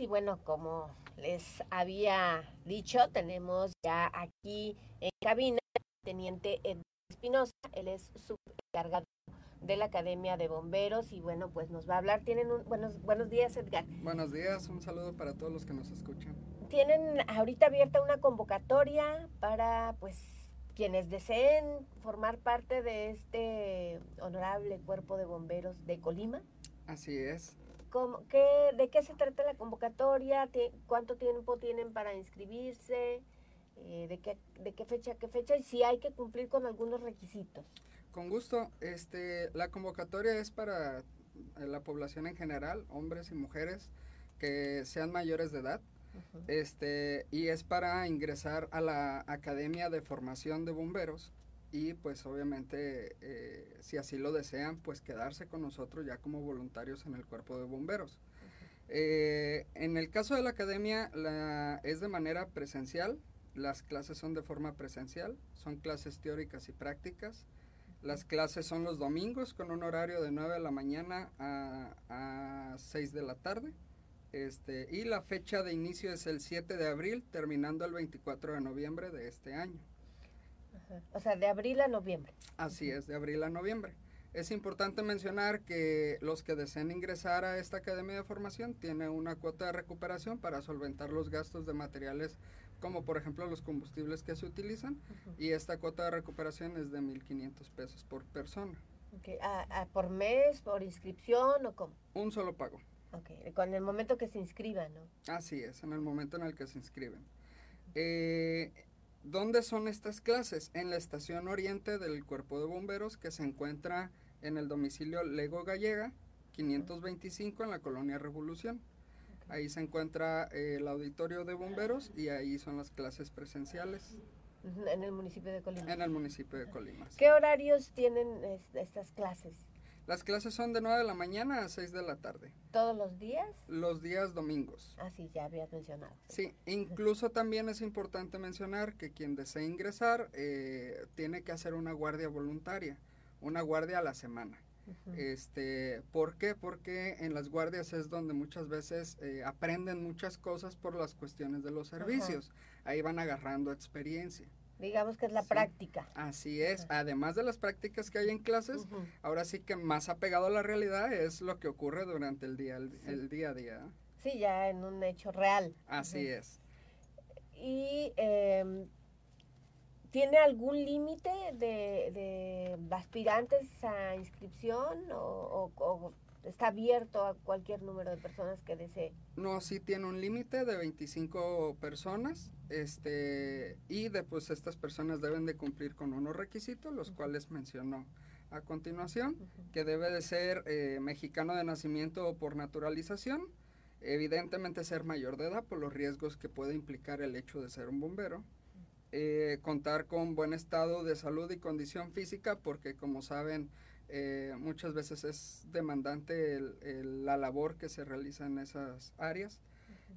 y bueno, como les había dicho, tenemos ya aquí en cabina teniente Edgar Espinosa, él es subcargado de la Academia de Bomberos y bueno, pues nos va a hablar. Tienen un, buenos, buenos días, Edgar. Buenos días, un saludo para todos los que nos escuchan. Tienen ahorita abierta una convocatoria para pues quienes deseen formar parte de este honorable cuerpo de bomberos de Colima. Así es. ¿Cómo, qué, ¿De qué se trata la convocatoria? ¿Cuánto tiempo tienen para inscribirse? Eh, ¿de, qué, ¿De qué fecha qué fecha? Y si hay que cumplir con algunos requisitos. Con gusto. Este, la convocatoria es para eh, la población en general, hombres y mujeres que sean mayores de edad. Este, y es para ingresar a la Academia de Formación de Bomberos y pues obviamente eh, si así lo desean pues quedarse con nosotros ya como voluntarios en el cuerpo de bomberos. Eh, en el caso de la academia la, es de manera presencial, las clases son de forma presencial, son clases teóricas y prácticas. Las clases son los domingos con un horario de 9 de la mañana a, a 6 de la tarde. Este, y la fecha de inicio es el 7 de abril, terminando el 24 de noviembre de este año. O sea, de abril a noviembre. Así es, de abril a noviembre. Es importante mencionar que los que deseen ingresar a esta academia de formación tienen una cuota de recuperación para solventar los gastos de materiales como por ejemplo los combustibles que se utilizan y esta cuota de recuperación es de 1.500 pesos por persona. Okay. ¿A, por mes, por inscripción o cómo? Un solo pago. Ok, con el momento que se inscriban, ¿no? Así es, en el momento en el que se inscriben. Eh, ¿Dónde son estas clases? En la estación oriente del Cuerpo de Bomberos que se encuentra en el domicilio Lego Gallega, 525 en la colonia Revolución. Ahí se encuentra eh, el auditorio de bomberos y ahí son las clases presenciales. En el municipio de Colima. En el municipio de Colima. ¿Qué horarios tienen estas clases? Las clases son de 9 de la mañana a 6 de la tarde. ¿Todos los días? Los días domingos. Ah, sí, ya habías mencionado. Sí, incluso también es importante mencionar que quien desee ingresar eh, tiene que hacer una guardia voluntaria, una guardia a la semana. Este, ¿Por qué? Porque en las guardias es donde muchas veces eh, aprenden muchas cosas por las cuestiones de los servicios. Ahí van agarrando experiencia. Digamos que es la práctica. Así es. Además de las prácticas que hay en clases, ahora sí que más apegado a la realidad es lo que ocurre durante el día, el, día a día. Sí, ya en un hecho real. Así es. Y em, ¿Tiene algún límite de, aspirantes a inscripción o, está abierto a cualquier número de personas que desee? No, sí tiene un límite de 25 personas este, y después estas personas deben de cumplir con unos requisitos, los cuales mencionó a continuación, que debe de ser eh, mexicano de nacimiento o por naturalización, evidentemente ser mayor de edad por los riesgos que puede implicar el hecho de ser un bombero, eh, contar con buen estado de salud y condición física, porque como saben, eh, muchas veces es demandante la labor que se realiza en esas áreas.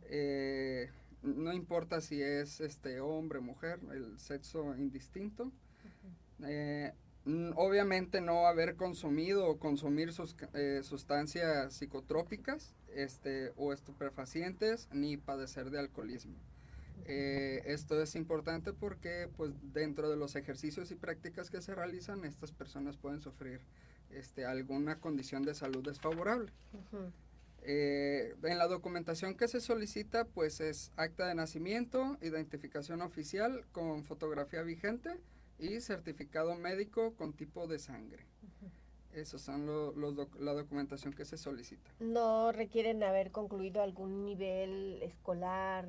Eh, no importa si es este hombre, mujer, el sexo indistinto. obviamente no haber consumido o consumir sus, sustancias psicotrópicas este, o estupefacientes ni padecer de alcoholismo. Eh, esto es importante porque pues dentro de los ejercicios y prácticas que se realizan estas personas pueden sufrir este, alguna condición de salud desfavorable. Eh, en la documentación que se solicita pues es acta de nacimiento, identificación oficial con fotografía vigente y certificado médico con tipo de sangre. Esos son los la documentación que se solicita. ¿No requieren haber concluido algún nivel escolar?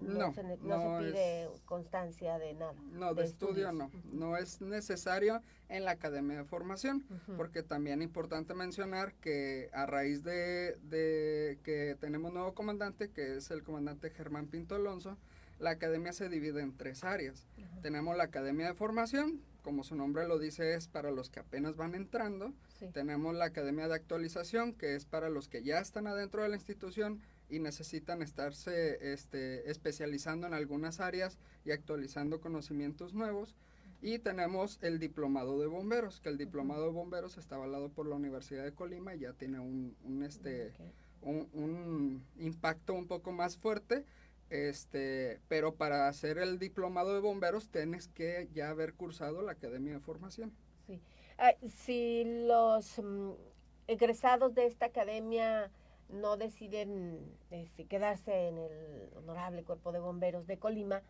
No, se, no, se pide constancia de nada. No, de, estudio no. No es necesario en la academia de formación, porque también es importante mencionar que a raíz de, de que tenemos nuevo comandante, que es el comandante Germán Pinto Alonso, la academia se divide en tres áreas. Tenemos la academia de formación, como su nombre lo dice, es para los que apenas van entrando. Tenemos la Academia de Actualización, que es para los que ya están adentro de la institución y necesitan estarse este, especializando en algunas áreas y actualizando conocimientos nuevos. Y tenemos el Diplomado de Bomberos, que el Diplomado de Bomberos está avalado por la Universidad de Colima y ya tiene un, este, un, un impacto un poco más fuerte este, pero para hacer el diplomado de bomberos tienes que ya haber cursado la Academia de Formación. Sí. Ah, si los mm, egresados de esta academia no deciden este, quedarse en el honorable cuerpo de bomberos de Colima,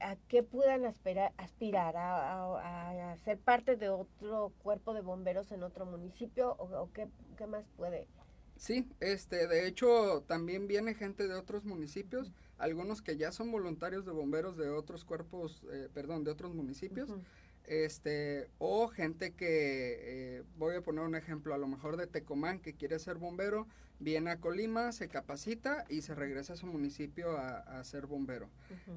¿a qué puedan aspirar? aspirar a, ser parte de otro cuerpo de bomberos en otro municipio o, qué más puede? Sí, este, de hecho también viene gente de otros municipios, algunos que ya son voluntarios de bomberos de otros cuerpos, eh, perdón, de otros municipios, este, o gente que, eh, voy a poner un ejemplo, a lo mejor de Tecomán que quiere ser bombero, viene a Colima, se capacita y se regresa a su municipio a, ser bombero.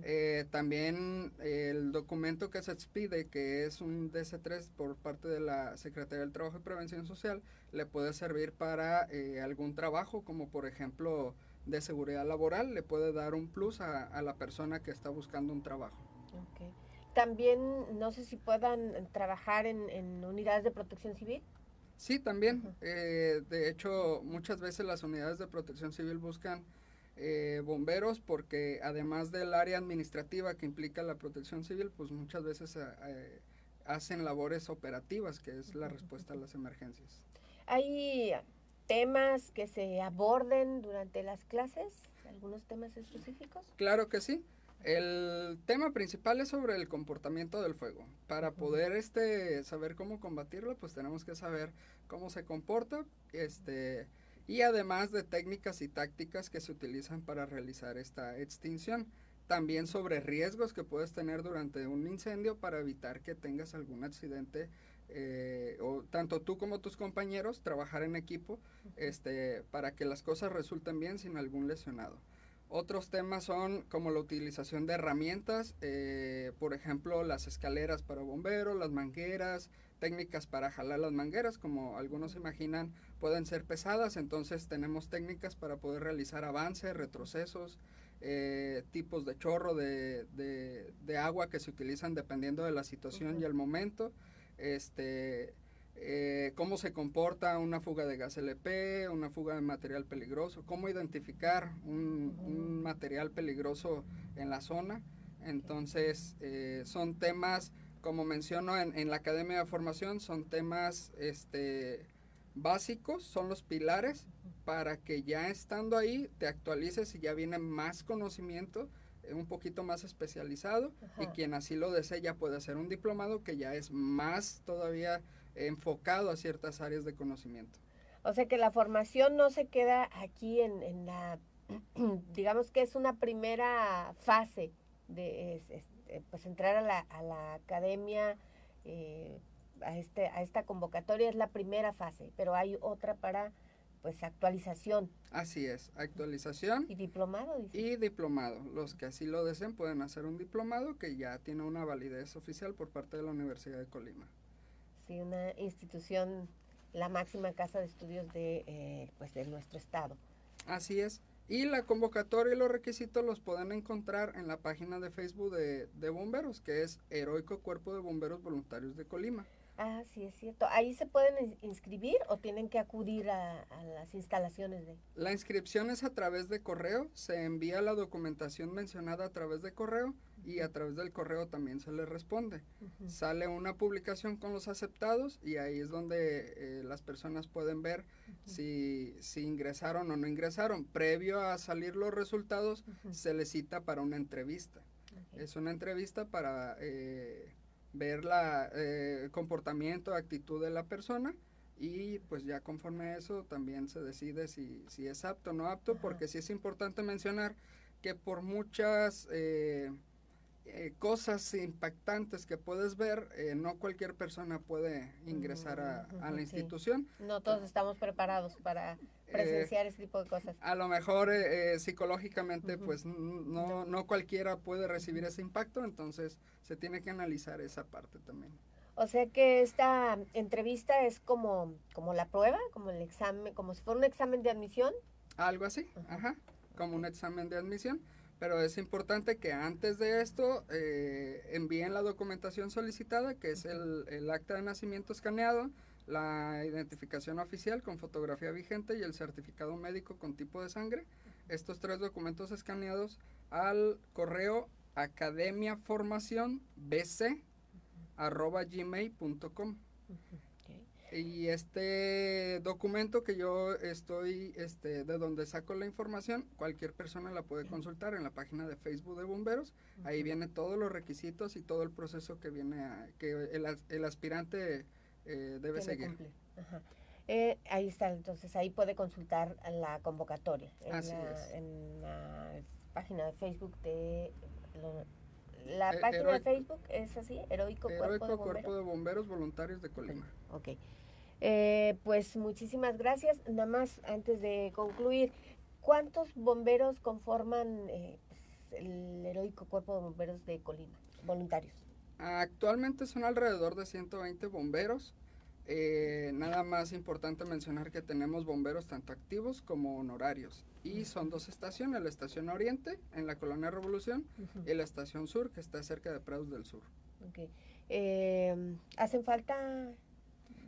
Eh, también el documento que se expide, que es un DC3 por parte de la Secretaría del Trabajo y Prevención Social, le puede servir para eh, algún trabajo, como por ejemplo de seguridad laboral, le puede dar un plus a, la persona que está buscando un trabajo. También, no sé si puedan trabajar en unidades de protección civil. Sí, también. Eh, de hecho, muchas veces las unidades de protección civil buscan eh, bomberos porque además del área administrativa que implica la protección civil, pues muchas veces eh, hacen labores operativas, que es la respuesta a las emergencias. ¿Hay temas que se aborden durante las clases? ¿Algunos temas específicos? Claro que sí. El tema principal es sobre el comportamiento del fuego. Para poder este saber cómo combatirlo, pues tenemos que saber cómo se comporta, este y además de técnicas y tácticas que se utilizan para realizar esta extinción. También sobre riesgos que puedes tener durante un incendio para evitar que tengas algún accidente eh, o tanto tú como tus compañeros trabajar en equipo este, para que las cosas resulten bien sin algún lesionado. Otros temas son como la utilización de herramientas, eh, por ejemplo, las escaleras para bomberos, las mangueras, técnicas para jalar las mangueras, como algunos imaginan, pueden ser pesadas, entonces tenemos técnicas para poder realizar avances, retrocesos, eh, tipos de chorro de, agua que se utilizan dependiendo de la situación y el momento. Este, eh, cómo se comporta una fuga de gas LP, una fuga de material peligroso, cómo identificar un, material peligroso en la zona. Entonces, eh, son temas, como menciono en, la Academia de Formación, son temas este, básicos, son los pilares para que ya estando ahí te actualices y ya viene más conocimiento eh, un poquito más especializado y quien así lo desee ya puede hacer un diplomado que ya es más todavía enfocado a ciertas áreas de conocimiento. O sea que la formación no se queda aquí en, la, digamos que es una primera fase de este, pues entrar a la, a la academia, eh, a, este, a esta convocatoria es la primera fase, pero hay otra para pues actualización. Así es, actualización. Y diplomado. Y diplomado. Los que así lo deseen pueden hacer un diplomado que ya tiene una validez oficial por parte de la Universidad de Colima una institución, la máxima casa de estudios de, eh, pues de nuestro estado. Así es. Y la convocatoria y los requisitos los pueden encontrar en la página de Facebook de, de Bomberos, que es Heroico Cuerpo de Bomberos Voluntarios de Colima. Ah, sí, es cierto. ¿Ahí se pueden inscribir o tienen que acudir a, las instalaciones de...? La inscripción es a través de correo, se envía la documentación mencionada a través de correo y a través del correo también se le responde. Sale una publicación con los aceptados y ahí es donde eh, las personas pueden ver si, si, ingresaron o no ingresaron. Previo a salir los resultados, se les cita para una entrevista. Es una entrevista para... Eh, ver la eh, comportamiento, actitud de la persona y pues ya conforme a eso también se decide si, si es apto o no apto, porque sí es importante mencionar que por muchas eh, eh, cosas impactantes que puedes ver, eh, no cualquier persona puede ingresar a, la institución. No todos estamos preparados para presenciar ese tipo de cosas. A lo mejor psicológicamente, pues no, no cualquiera puede recibir ese impacto, entonces se tiene que analizar esa parte también. O sea que esta entrevista es como, como la prueba, como el examen, como si fuera un examen de admisión. Algo así, ajá, como un examen de admisión. Pero es importante que antes de esto eh, envíen la documentación solicitada, que es el, el, acta de nacimiento escaneado, la identificación oficial con fotografía vigente y el certificado médico con tipo de sangre. Estos tres documentos escaneados al correo academiaformacionbc@gmail.com. Y este documento que yo estoy, este, de donde saco la información, cualquier persona la puede consultar en la página de Facebook de Bomberos. Ahí viene todos los requisitos y todo el proceso que viene, que el, el aspirante eh, debe seguir. Eh, ahí está, entonces ahí puede consultar la convocatoria en, Así la, es. en la página de Facebook de... lo- la Eh, página de Facebook es así, Heroico, Cuerpo de Heroico Bomberos. Cuerpo de Bomberos Voluntarios de Colima. Ok. Eh, pues muchísimas gracias. Nada más antes de concluir, ¿cuántos bomberos conforman eh, pues, el heroico cuerpo de bomberos de Colima? Voluntarios. Actualmente son alrededor de 120 bomberos. Eh, nada más importante mencionar que tenemos bomberos tanto activos como honorarios. Y son dos estaciones, la estación Oriente en la Colonia Revolución y la estación Sur que está cerca de Prados del Sur. Ok. Eh, ¿Hacen falta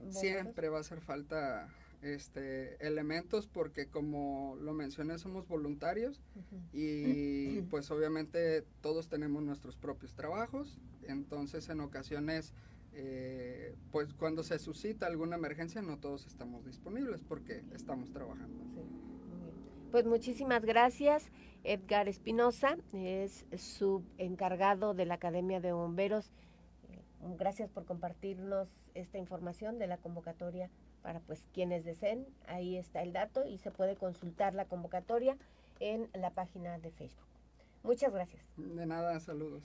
Siempre va a hacer falta este elementos porque como lo mencioné somos voluntarios y pues obviamente todos tenemos nuestros propios trabajos entonces en ocasiones eh, pues cuando se suscita alguna emergencia no todos estamos disponibles porque estamos trabajando Sí. Pues muchísimas gracias. Edgar Espinosa es subencargado de la Academia de Bomberos. Gracias por compartirnos esta información de la convocatoria para pues quienes deseen. Ahí está el dato y se puede consultar la convocatoria en la página de Facebook. Muchas gracias. de nada saludos